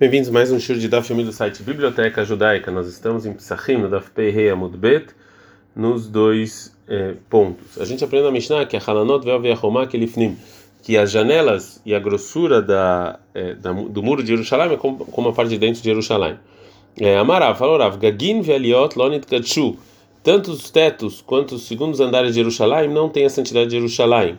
Bem-vindos mais um show de Daf do site Biblioteca Judaica. Nós estamos em Psachim, no Daf Amud Bet, nos dois eh, pontos. A gente aprende na Mishnah que a kelifnim, que as janelas e a grossura da, eh, da, do muro de Jerusalém é como, como a parte de dentro de Jerusalém. É, Amarav, falou Rav, Gagin ve'aliot lonit gadshu, tanto os tetos quanto os segundos andares de Jerusalém não têm a santidade de Jerusalém.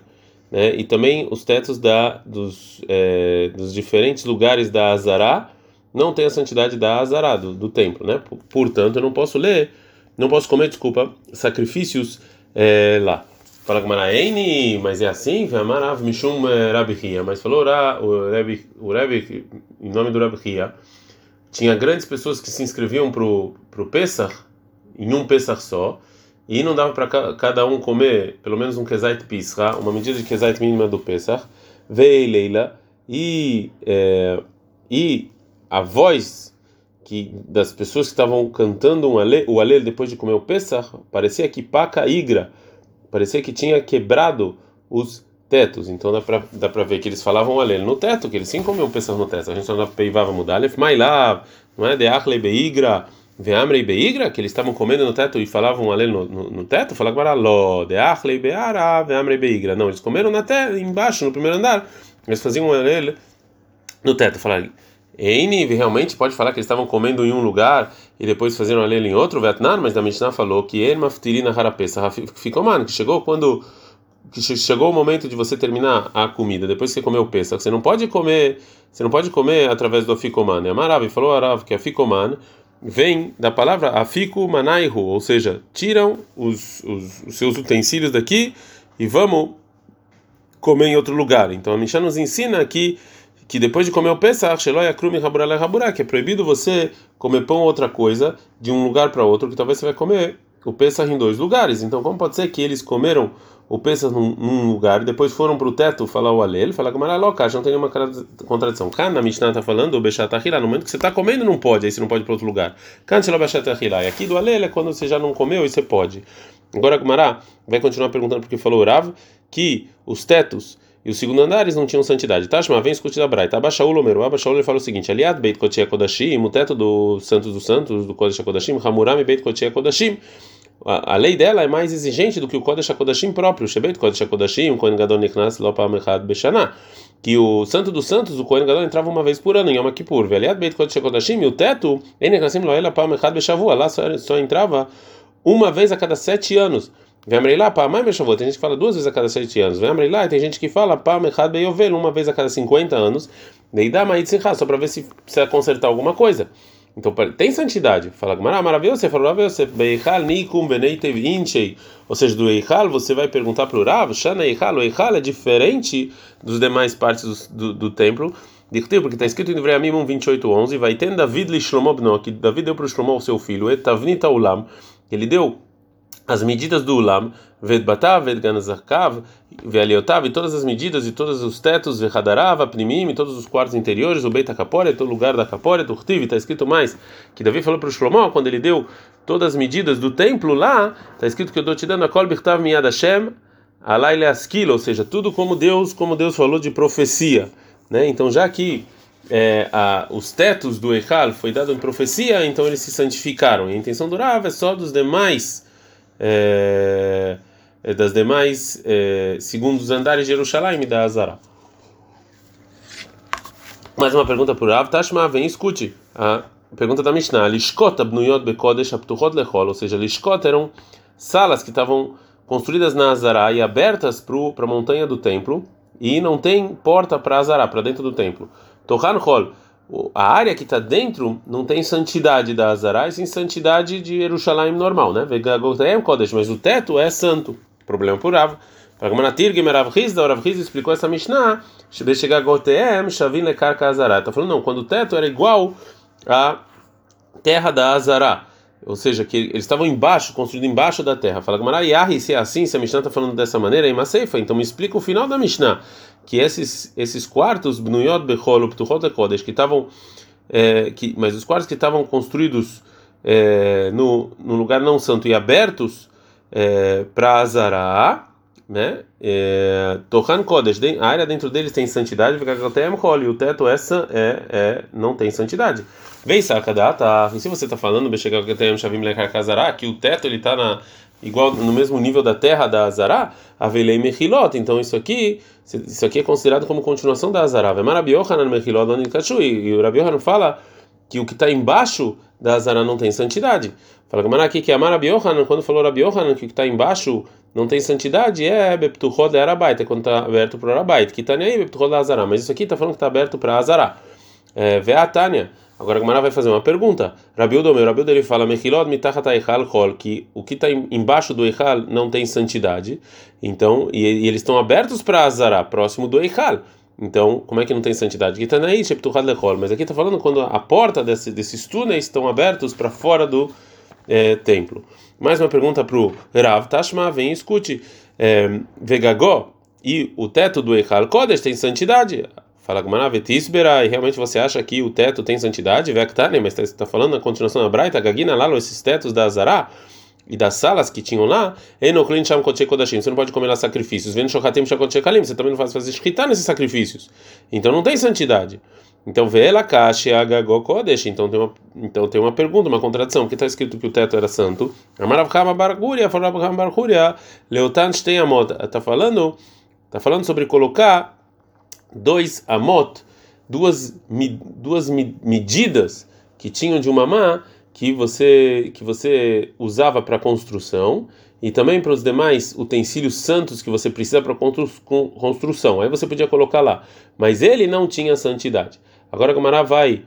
Né? E também os tetos da, dos, é, dos diferentes lugares da Azará não tem a santidade da Azará, do, do, templo. Né? Portanto, eu não posso ler, não posso comer, desculpa, sacrifícios é, lá. Fala Gamaraene, mas é assim? Marav Mishum é, Rabihia. Mas falou o Rebbe, o Rebbe, em nome do Rabihia, tinha grandes pessoas que se inscreviam para o Pesach, em um Pesach só, e não dava para cada um comer pelo menos um kezait pisra, uma medida de kezait mínima do Pesach, veio Leila, e, é, e a voz que das pessoas que estavam cantando um ale, o alel depois de comer o Pesach, parecia que paca igra, parecia que tinha quebrado os tetos, então dá para dá para ver que eles falavam alel no teto, que eles sim comiam Pesach no teto, a gente só peivava mudar, mailav, não é? De achle beigra, Veamrei beigra, que eles estavam comendo no teto e falavam ali no, no, no teto, falavam agora ló, de achlei beara, veamrei beigra. Não, eles comeram na terra, embaixo, no primeiro andar. Eles faziam ele no teto, falaram. Eini realmente pode falar que eles estavam comendo em um lugar e depois faziam ali em outro, Vietnã, mas a Mishnah falou que ele maftirina harapesa ficou mano, que chegou quando que chegou o momento de você terminar a comida, depois que você comeu o peça, você não pode comer, você não pode comer através do aficoman. É Marav falou Arav que aficoman vem da palavra afiku manaihu, ou seja, tiram os, os, os, seus utensílios daqui e vamos comer em outro lugar. Então a Mishnah nos ensina aqui que depois de comer o Pesach, que é proibido você comer pão ou outra coisa de um lugar para outro, que talvez você vai comer o Pesach em dois lugares. Então como pode ser que eles comeram o Pesach num, num lugar depois foram para o teto falar o Alel, falar que loca, não tem nenhuma contradição. Cá na Mishnah está falando o Bechat no momento que você está comendo não pode, aí você não pode ir para outro lugar. Cante lá Bechat E aqui do Alel é quando você já não comeu e você pode. Agora Gumará vai continuar perguntando porque falou Rav que os tetos e os segundo andares não tinham santidade. Tashma, vem escute da Braita. Abashaul Omeru. Abashaul ele fala o seguinte: Aliad Beit Kotia Kodashim, o teto do Santos dos Santos, do Kodesh Kodashim, Hamuram Beit Kotia Kodashim a, a, lei dela é mais exigente do que o Kodesh HaKodashim próprio, Shebet Kodesh HaKodashim, o Kohen Gadol Nichnas Lopam Echad Beshanah, que o Santo dos Santos, o Kohen Gadol, entrava uma vez por ano em Yom Kippur, Veliad Beit Kodesh HaKodashim, e o teto, Enichnasim Loela Pam Echad Beshavua, lá só, só entrava uma vez a cada sete anos. Vem lá, pá, mais Beshavua, tem gente que fala duas vezes a cada sete anos. Vem lá, tem gente que fala pá, Echad Beyovel, uma vez a cada cinquenta anos. Daí dá mais só para ver se precisa consertar alguma coisa. Então tem santidade. Fala Gamara, maravilhoso. Você falou, você Beichal Nikum Beneitev Inchei. Ou seja, do Eichal você vai perguntar para o Rav, Shana Eichal. O Eichal é diferente dos demais partes do, do, do templo. Porque está escrito em Devreamim 28:11, vai ter David li Shlomo que David deu para o Shlomo seu filho, Etavnita Ulam, ele deu as medidas do Ulam, Vedbatav, Vedganazakav, Vealiotav, e todas as medidas e todos os tetos, Vehadarav, Apnimim, todos os quartos interiores, o Beit HaKaporet, todo lugar da Kaporet, Urtiv, está escrito mais, que Davi falou para o Shlomo, quando ele deu todas as medidas do templo lá, está escrito que eu estou te dando a Kol Birtav Miyad Hashem, Alai Leaskil, ou seja, tudo como Deus, como Deus falou de profecia, né? Então já que é, a, os tetos do Echal foi dado em profecia, então eles se santificaram. E a intenção do Rav é só dos demais é, é, das demais é, segundos andares de Jerusalém da Azara. Mais uma pergunta por Rav Tashma, vem escute. A pergunta da Mishnah: Lishkot abnuyot bekodesh aptuchot lechol, ou seja, Lishkot eram salas que estavam construídas na Azara e abertas para a montanha do templo e não tem porta para Azara, para dentro do templo. Tohan Hol a área que está dentro não tem santidade da Azará, e sim santidade de Jerusalém normal, né? Mas o teto é santo. Problema por Rav. O Rav Rizda explicou essa Mishnah. Está falando, não, quando o teto era igual à terra da Azará. Ou seja, que eles estavam embaixo, construído embaixo da terra. Fala Gamara, se é assim, se a Mishnah está falando dessa maneira, é Maseifa. Então me explica o final da Mishnah que esses esses quartos bnuyot bechol ptuchot kodesh que estavam é, que mas os quartos que estavam construídos é, no, no lugar não santo e abertos é, para Azará né? Tohan Kodesh, a área dentro deles tem santidade, e o teto essa é, é não tem santidade. Vem Sakadata, e se você está falando, que o teto ele está na igual no mesmo nível da terra da Azará, Avelei Mechilot. Então isso aqui, isso aqui é considerado como continuação da Azará. Vemarabi Yohanan Mechilot e o Rabi Yohanan fala que o que está embaixo da Azará não tem santidade. Fala Gamara aqui que Amar Rabi Yohanan, quando falou Rabi Yohanan que o que está embaixo não tem santidade, é Beptuchod Arabait, é quando está aberto para Arabait, que está nem aí Beptuchod Azará, mas isso aqui está falando que está aberto para Azará. É, Veatânia. Agora a Gamara vai fazer uma pergunta. Rabiudo, meu Rabiudo, ele fala Mechilot mitachat eichal kol, que o que está embaixo do eichal não tem santidade. Então, e, e eles estão abertos para Azará, próximo do eichal. Então, como é que não tem santidade? Está naí, sheptuchad lechol. Mas aqui está falando quando a porta desse, desses túneis estão abertos para fora do é, templo. Mais uma pergunta para o Rav Tashma, vem e escute. É, Vegagó e o teto do Eichal Kodesh tem santidade. Fala Gumara, Vetisbera, e realmente você acha que o teto tem santidade? Vectane, mas está tá falando na continuação da Braita, Gagina lá, esses tetos da Azará e das salas que tinham lá, Enoklin Sham Kodashim, você não pode comer lá sacrifícios. Vendo Shohatim Shakoche Kalim, você também não faz fazer shkita nesses sacrifícios. Então não tem santidade. Então vela caixa agago kodesh. Então tem uma então tem uma pergunta, uma contradição, porque está escrito que o teto era santo. Amaravkama barguria, faravkama barguria, leotan amot. Está falando, tá falando sobre colocar dois amot, duas, duas medidas que tinham de uma má que você que você usava para construção e também para os demais utensílios santos que você precisa para construção. Aí você podia colocar lá, mas ele não tinha santidade. Agora a Gamara vai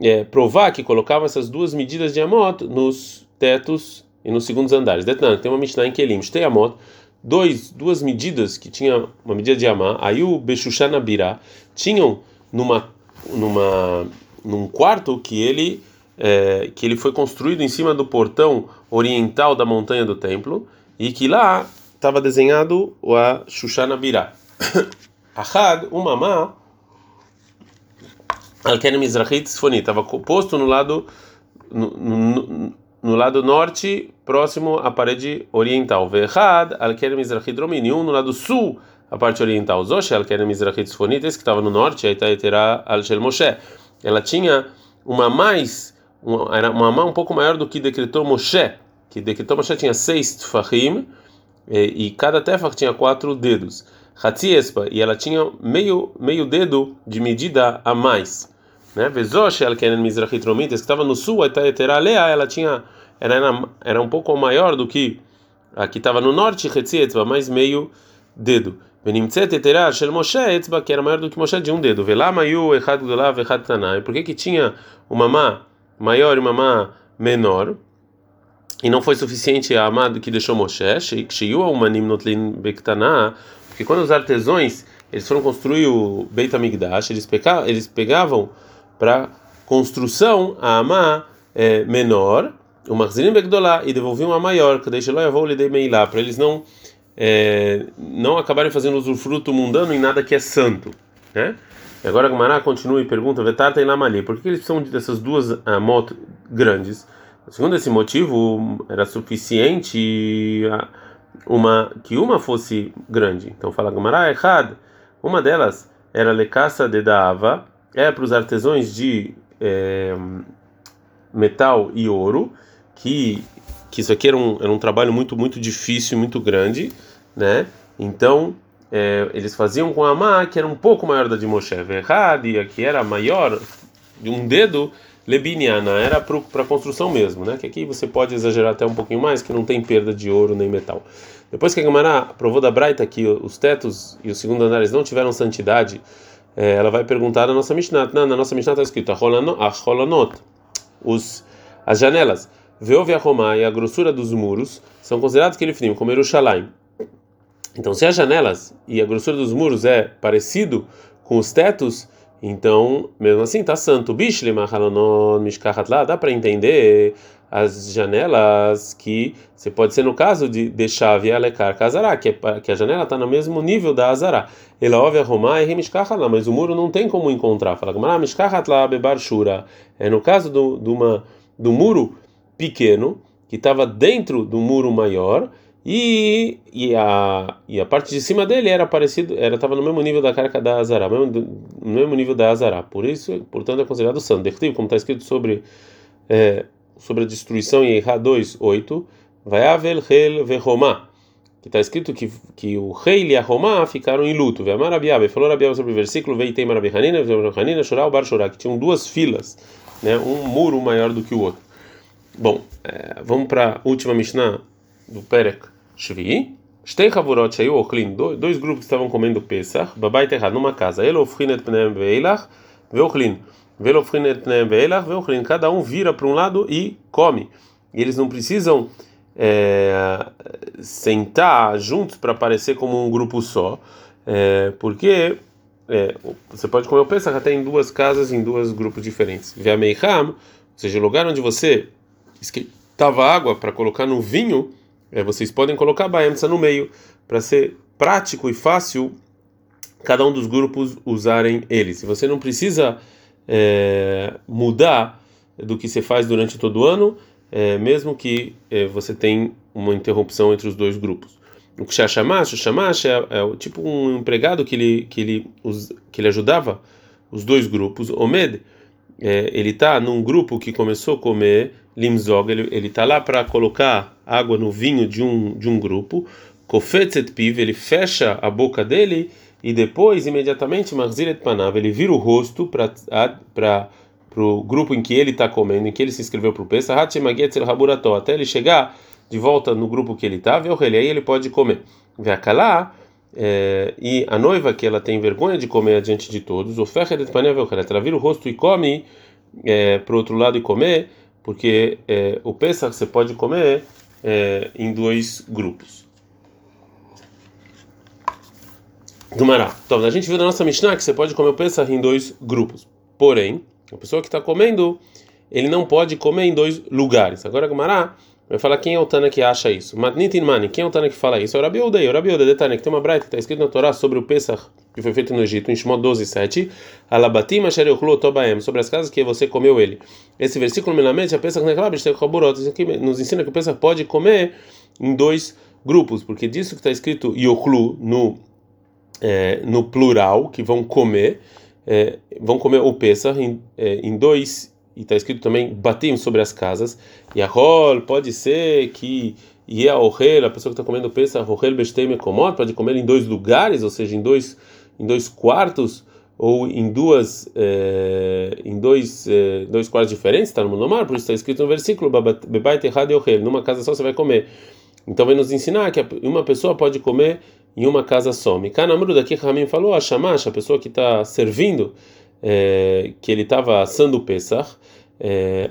é, provar que colocava essas duas medidas de amot nos tetos e nos segundos andares. Detan, tem uma Mishnah em Kelim, tem amot dois, duas medidas que tinha uma medida de Amá, aí o Bechushanabirá, tinham numa, numa, num quarto que ele, é, que ele foi construído em cima do portão oriental da montanha do templo e que lá estava desenhado o Shushanabirá. Ahad, o mamá, Alken Mizrahit Sfoni, estava posto no lado no, no, no lado norte, próximo à parede oriental. Verhad, Al-Kerem Mizrachit Dromini, um no lado sul, a parte oriental. Zosh, Al-Kerem Mizrachit Sfonit, esse que estava no norte, aí terá Al-Shel Moshe. Ela tinha uma mais, era uma mão um pouco maior do que decretou Moshe, que decretou Moshe tinha seis tfahim, e, cada tefach tinha quatro dedos. Hatziespa, e ela tinha meio, meio dedo de medida a mais né? Vezosh ela Kenen Mizrachit Romites, que estava no sul, a Lea, ela tinha era era um pouco maior do que a que estava no norte, Hetzietba, mais meio dedo. Benimtzet Etera Shel Moshe Etzba, que era maior do que Moshe de um dedo. Velama Yu Echad Gdolav Echad Tanai. Por que que tinha uma má maior e uma má menor? E não foi suficiente a amado que deixou Moshe, Kshiyu Umanim Notlin Bektana, porque quando os artesãos eles foram construir o Beit HaMikdash, eles, eles pegavam para construção a Amá é, menor, o Marzinim Begdolá, e devolviam a maior, que deixa lá eu lhe dei meilá, para eles não é, não acabarem fazendo usufruto mundano em nada que é santo, né? E agora Gumará continua e pergunta: Vetarta e Lamali, por que eles precisam dessas duas motos grandes? Segundo esse motivo, era suficiente uma que uma fosse grande. Então fala Gumará, errado. Uma delas era Lecaça de Dava, é para os artesãos de é, metal e ouro, que, que isso aqui era um, era um trabalho muito, muito difícil, muito grande, né? Então, é, eles faziam com a má, que era um pouco maior da de Moshe, Verradia, que era maior, de um dedo, Lebiniana, era para construção mesmo, né? Que aqui você pode exagerar até um pouquinho mais, que não tem perda de ouro nem metal. Depois que a Gamara provou da Braita que os tetos e os segundo andares não tiveram santidade, é, ela vai perguntar na nossa Mishnah. Não, na nossa Mishnah está escrito a Holonot, os, as janelas, Veove a Romá e a grossura dos muros são considerados que ele finim, como Yerushalayim. Então, se as janelas e a grossura dos muros é parecido com os tetos, então, mesmo assim, está santo. Mishkahat lá, dá para entender as janelas que você pode ser no caso de deixar via lecar casará, que, é, que a janela está no mesmo nível da azará. Ela ouve arrumar e lá, mas o muro não tem como encontrar. Fala lá bebar. É no caso do, do, uma, do muro pequeno que estava dentro do muro maior E, e, a, e a parte de cima dele era parecido, era estava no mesmo nível da carca da Azará, no mesmo nível da Azará. Por isso, portanto, é considerado santo. Dertiv, como está escrito sobre é, sobre a destruição em Eihá 2:8, vai haver rei verromá, que está escrito que que o rei e a Romá ficaram em luto. Ve Amarabiabe falou Rabiabe sobre o versículo Veitei Marabihanina, Hanina Shorá Bar Shorá, que tinham duas filas, né, um muro maior do que o outro. Bom, é, vamos para a última Mishnah do Perek Shvi. Shayu dois grupos que estavam comendo Pesach, Babai Terra, numa casa. Elo Ofrinet Pneem Veilach, Veochlin. Velofrinet Pneem Veilach, Veochlin. Cada um vira para um lado e come. E eles não precisam é, sentar juntos para parecer como um grupo só, é, porque é, você pode comer o Pesach até em duas casas, em dois grupos diferentes. Via Meiham, ou seja, o lugar onde você esquentava água para colocar no vinho é, vocês podem colocar Baemsa no meio para ser prático e fácil cada um dos grupos usarem ele. Se você não precisa é, mudar do que você faz durante todo o ano, é, mesmo que é, você tenha uma interrupção entre os dois grupos. O Kshashamash, o Shamash é, é tipo um empregado que ele, que, ele, que ele ajudava os dois grupos. Omed, é, ele está num grupo que começou a comer limzog, ele está lá para colocar água no vinho de um de um grupo, kofetzet piv, ele fecha a boca dele e depois imediatamente marzilet panav, ele vira o rosto para para o grupo em que ele está comendo, em que ele se inscreveu para o Pesach, até ele chegar de volta no grupo que ele estava, e aí ele pode comer. Veakalá, é, e a noiva que ela tem vergonha de comer diante de todos, o ela vira o rosto e come é, para o outro lado e comer, porque é, o Pesach você pode comer é, em dois grupos. Gumará. Então, a gente viu na nossa Mishnah que você pode comer o Pesach em dois grupos. Porém, a pessoa que está comendo, ele não pode comer em dois lugares. Agora, Gumará vai falar quem é o Tana que acha isso. Matnitin Mani, quem é o Tana que fala isso? É o Rabi Udei. O Rabi Udei detalhe que tem uma braita que está escrito na Torá sobre o Pesach que foi feito no Egito, em Shemot 12, 7. Alabatim asher tobaem, sobre as casas que você comeu ele. Esse versículo me lamenta, a Pesach neklab, isso aqui nos ensina que o Pesach pode comer em dois grupos, porque disso que está escrito yochlu no, é, no plural, que vão comer, é, vão comer o Pesach em, é, em dois e está escrito também batim sobre as casas. E a rol pode ser que e a orel, a pessoa que está comendo pesa, orel bestei mekomot, pode comer em dois lugares, ou seja, em dois em dois quartos ou em duas é, em dois é, dois quartos diferentes, está no mar, por isso está escrito no versículo bebai terrado orel, numa casa só você vai comer. Então vem nos ensinar que uma pessoa pode comer em uma casa só. Mikanamru daqui Ramim falou a shamash, a pessoa que está servindo é, que ele estava assando o Pesach, é,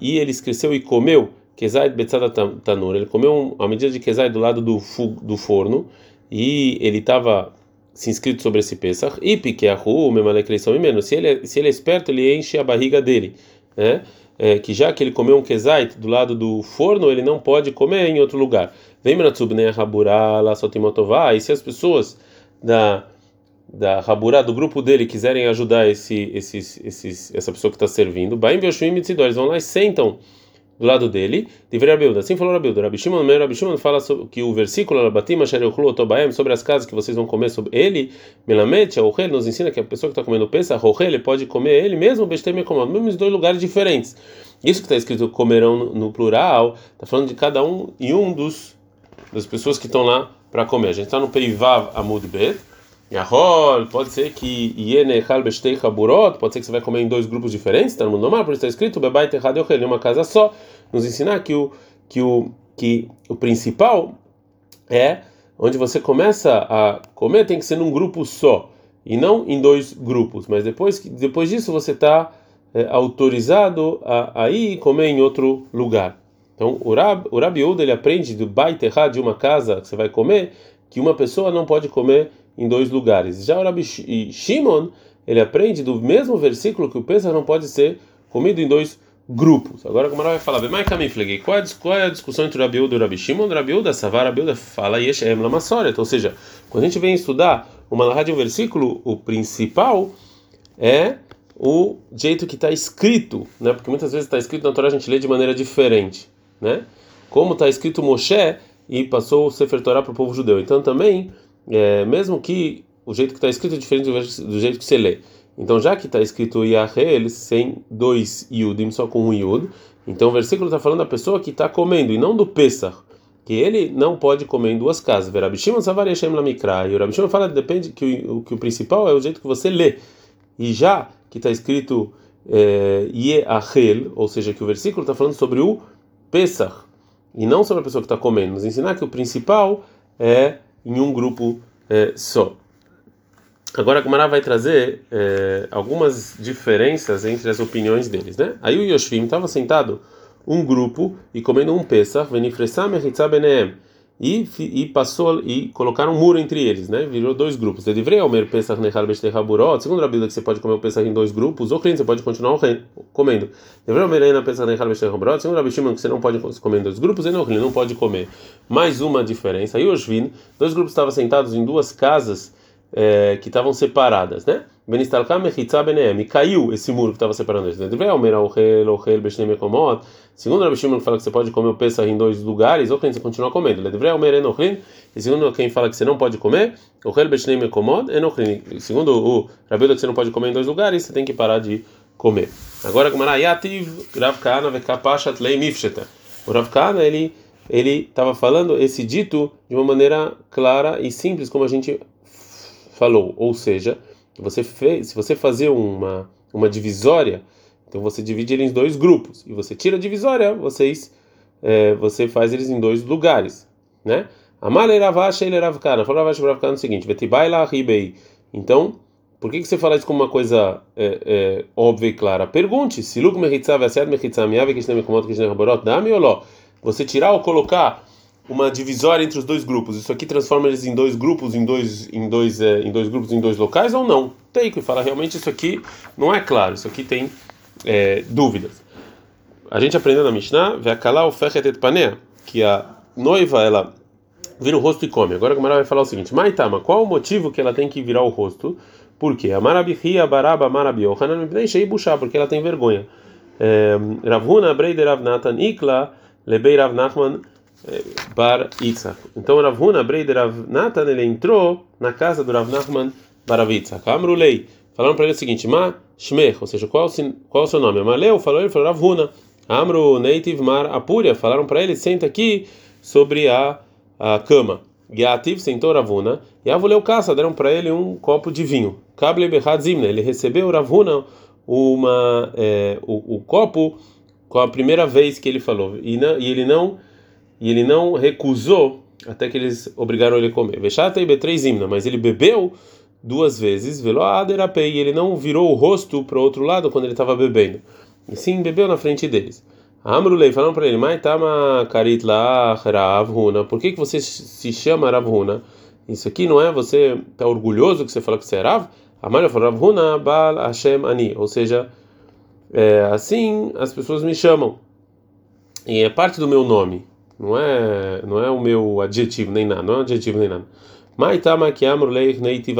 e ele esqueceu e comeu Kezai Betzada Tanur, ele comeu a medida de Kezai do lado do, do forno, e ele estava se inscrito sobre esse Pesach, e Pikeahu, Memalekreição e menos. Se ele, é, se ele é esperto, ele enche a barriga dele, né? É, que já que ele comeu um kezait do lado do forno, ele não pode comer em outro lugar. Vem Meratsubne Haburá, lá Sotimotová, e se as pessoas da da Raburá, do grupo dele, quiserem ajudar esse, esses, esses, essa pessoa que está servindo, Baim Vyoshvim eles vão lá e sentam do lado dele, deveria Rabilda. Assim falou Rabilda. Rabi Shimon, meu Rabi fala sobre, que o versículo Rabatim Otobaem, sobre as casas que vocês vão comer sobre ele, Melamet, Rohel, nos ensina que a pessoa que está comendo pensa, Rohel, ele pode comer ele mesmo, Besteme comando, mesmo em dois lugares diferentes. Isso que está escrito comerão no, no plural, está falando de cada um e um dos das pessoas que estão lá para comer. A gente está no Peivav Amud Bet. Yahol, pode ser que Yenechal Bestei Haburot, pode ser que você vai comer em dois grupos diferentes, está no mundo normal, por isso está escrito Bebai Terrad em uma casa só, nos ensinar que o, que, o, que o principal é onde você começa a comer tem que ser num grupo só, e não em dois grupos, mas depois, depois disso você está é, autorizado a, a ir comer em outro lugar. Então, o Rab, o Rabi Uda, ele aprende do Bait de uma casa que você vai comer, que uma pessoa não pode comer em dois lugares. Já o Rabi Shimon, ele aprende do mesmo versículo que o Pesach não pode ser comido em dois grupos. Agora como vai falar, qual é, qual é a discussão entre o Rabi e o Rabi Shimon? O Rabi da Savar, Rabi fala Yeshem Lamassoret, ou seja, quando a gente vem estudar uma narrativa de um versículo, o principal é o jeito que está escrito, né? Porque muitas vezes está escrito na Torá a gente lê de maneira diferente, né? Como está escrito Moshe, e passou o Sefer Torah para o povo judeu. Então também, é, mesmo que o jeito que está escrito é diferente do jeito que você lê. Então, já que está escrito Yahel sem dois Yudim, só com um Yud, então o versículo está falando da pessoa que está comendo e não do Pesach, que ele não pode comer em duas casas. Verabishimon Savar Yeshem Lamikra. E o Rabishimon fala depende que o, que o principal é o jeito que você lê. E já que está escrito é, Yehel, ou seja, que o versículo está falando sobre o Pesach e não sobre a pessoa que está comendo, nos ensinar que o principal é em um grupo é, só. Agora a Gumara vai trazer é, algumas diferenças entre as opiniões deles, né? Aí o Yoshvim estava sentado um grupo e comendo um Pesach, beneem, e, e passou e colocaram um muro entre eles, né? Virou dois grupos. De Divrei Omer Pesach Nechal Beshtechaburot, segundo a Bíblia que você pode comer o Pesach em dois grupos, ou cliente você pode continuar comendo. Divrei Omer Ena Pesach Nechal Beshtechaburot, segundo a Bíblia que você não pode comer em dois grupos, e não, não pode comer. Mais uma diferença. Aí os dois grupos estavam sentados em duas casas é, que estavam separadas, né? E caiu esse muro que estava separando eles. Segundo o Rabi Shimon que fala que você pode comer o Pesach em dois lugares, ou quem você continua comendo. E segundo quem fala que você não pode comer, segundo o Rabi que você não pode comer em dois lugares, você tem que parar de comer. Agora, Rav Kana O Rav Kana, ele ele estava falando esse dito de uma maneira clara e simples, como a gente falou. Ou seja, você fez, se você fazer uma, uma divisória, então você divide ele em dois grupos. E você tira a divisória, vocês, é, você faz eles em dois lugares. Né? Amale Ravash ele Ravkana. Falou Ravash Ravkana o seguinte: Vetibai la ribei. Então, por que, que você fala isso como uma coisa é, é, óbvia e clara? Pergunte: se Lug mechitzav mechitzav miave que nem mekomot que nem raborot dami ou? Você tirar ou colocar uma divisória entre os dois grupos. Isso aqui transforma eles em dois grupos, em dois, em dois, é, em dois grupos, em dois locais ou não? Tem que falar realmente isso aqui não é claro. Isso aqui tem é, dúvidas. A gente aprendeu na Mishnah, o fechet panea, que a noiva ela vira o rosto e come. Agora a Gamara vai falar o seguinte: Maitama, qual o motivo que ela tem que virar o rosto? Por quê? A marabihia baraba marabiohanan shei buchá, porque ela tem vergonha. É, Ravuna breider Ravnatan ikla lebei Rav Nachman Bar Itzak. Então Rav Huna, Breider Rav ele entrou na casa do Rav Nachman Bar Itzak. Amrulei. Falaram para ele o seguinte: Ma Shmech, ou seja, qual, qual o seu nome? Amaleu falou, ele falou Rav Huna. Amru Native Mar Apuria. Falaram para ele: senta aqui sobre a, a cama. Yativ sentou Ravuna e Avuleu caça, deram para ele um copo de vinho. Kable Behadzimna, ele recebeu Ravuna uma, é, o, o, copo com a primeira vez que ele falou, e, não, e ele não e ele não recusou até que eles obrigaram ele a comer. Vexata e betreizimna, mas ele bebeu duas vezes, velo e ele não virou o rosto para o outro lado quando ele estava bebendo. E sim, bebeu na frente deles. Amrulei falaram para ele, Maitama karit la por que, que você se chama Ravhuna? Isso aqui não é você está orgulhoso que você fala que você é Rav? Amalha falou Ravhuna bal Hashem ani, ou seja, é, assim as pessoas me chamam. E é parte do meu nome. Não é, não é o meu adjetivo nem nada, não é um adjetivo nem nada. Maitama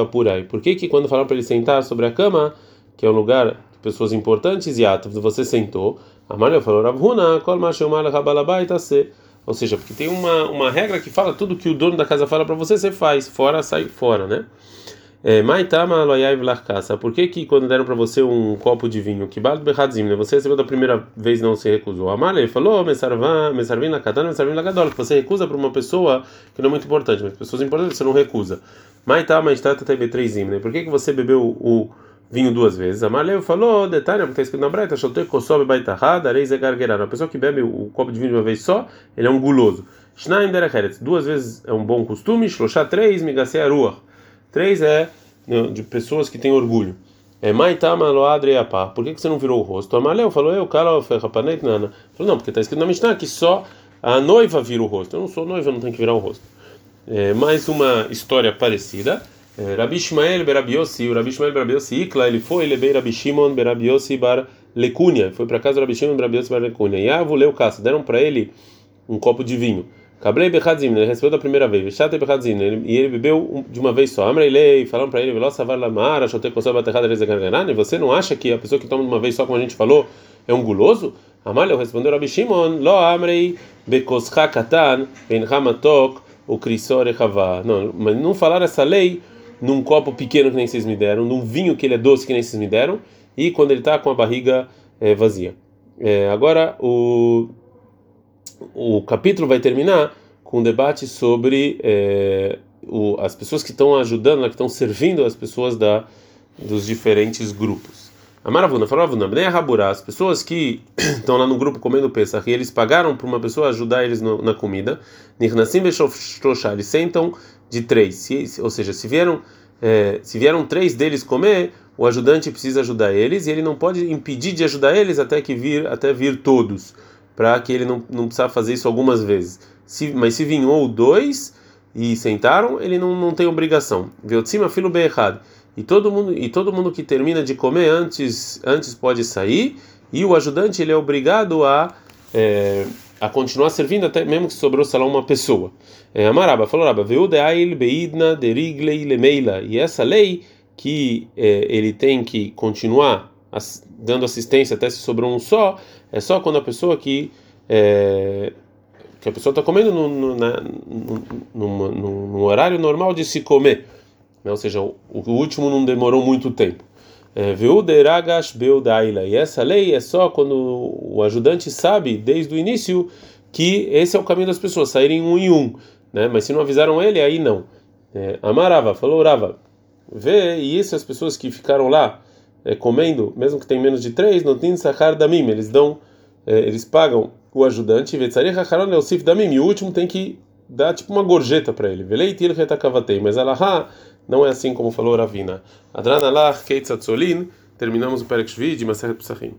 purai. Por que que quando falaram para ele sentar sobre a cama, que é um lugar de pessoas importantes, e você sentou, a Maria falou, Ravhuna, kol Ou seja, porque tem uma, uma regra que fala tudo que o dono da casa fala para você, você faz, fora, sai fora, né? É, Maitama loyai vlarkasa. Por que que quando deram para você um copo de vinho, que bal berradzim, você recebeu da primeira vez não se recusou? Amale falou, mesarvan, mesarvin na katana, mesarvin na gadol, que você recusa para uma pessoa que não é muito importante, mas pessoas importantes você não recusa. Maitama estata tebe três? Por que que você bebeu o vinho duas vezes? Amale falou, detalhe, porque está escrito na breta, shotei kosob baitahada, reis gargerana. A pessoa que bebe o copo de vinho de uma vez só, ele é um guloso. Shnaim duas vezes é um bom costume, shloshá três, migasei aruach. Três é né, de pessoas que têm orgulho. É Maitama loadreapa. Por que, que você não virou o rosto? Amaleu falou, eu, cara, ferrapanet, nana. Falou, não, porque está escrito na Mishnah que só a noiva vira o rosto. Eu não sou noiva, não tenho que virar o rosto. É, mais uma história parecida. É, Rabi Shmael Berabiosi, o Rabi Shmael Berabiosi Ikla, ele foi, ele veio Rabi Shimon Berabiosi Bar Lecunha. Foi para casa do Rabi Shimon Berabiosi Bar Lecunha. E avuleu caça. Deram para ele um copo de vinho. Cabrei Bechadzim, ele recebeu da primeira vez. Vexate Bechadzim, e ele bebeu de uma vez só. Amrei falaram para ele, Velosa Varlamara, Chote Kosoba Terrada Rezegargarani. Você não acha que a pessoa que toma de uma vez só, como a gente falou, é um guloso? Amaleu respondeu Rabi Shimon, Lo amrei bekoscha katan bencha matok o crisor Não, mas não falaram essa lei num copo pequeno que nem vocês me deram, num vinho que ele é doce que nem vocês me deram, e quando ele está com a barriga é, vazia. É, agora o o capítulo vai terminar com um debate sobre é, o, as pessoas que estão ajudando, que estão servindo as pessoas da dos diferentes grupos. A Maravuna falou, Raburá, as pessoas que estão lá no grupo comendo Pesach e eles pagaram para uma pessoa ajudar eles no, na comida, eles sentam de três, se, ou seja, se vieram, é, se vieram três deles comer, o ajudante precisa ajudar eles e ele não pode impedir de ajudar eles até que vir, até vir todos, para que ele não, não precisa fazer isso algumas vezes. Se, mas se vinhou dois e sentaram, ele não, não tem obrigação. Viu cima filho bem errado e todo mundo e todo mundo que termina de comer antes antes pode sair e o ajudante ele é obrigado a é, a continuar servindo até mesmo que sobrou sei uma pessoa é, Amaraba falou Raba beidna deriglei lemeila e essa lei que é, ele tem que continuar dando assistência até se sobrou um só é só quando a pessoa que é, que a pessoa está comendo no, no, na, no, no, horário normal de se comer né? ou seja, o, o, último não demorou muito tempo. É, e essa lei é só quando o ajudante sabe desde o início que esse é o caminho das pessoas, saírem um em um, né? Mas se não avisaram ele, aí não. É, Amarava, falou Rava, vê e essas pessoas que ficaram lá é, comendo, mesmo que tem menos de três, sachar da mim, eles dão, é, eles pagam o ajudante, e o último tem que dar tipo uma gorjeta para ele. Mas Alaha não é assim como falou Ravina. Adran Allah Keitzatzolin, terminamos o Perek Shvi de Maseret Pesachim.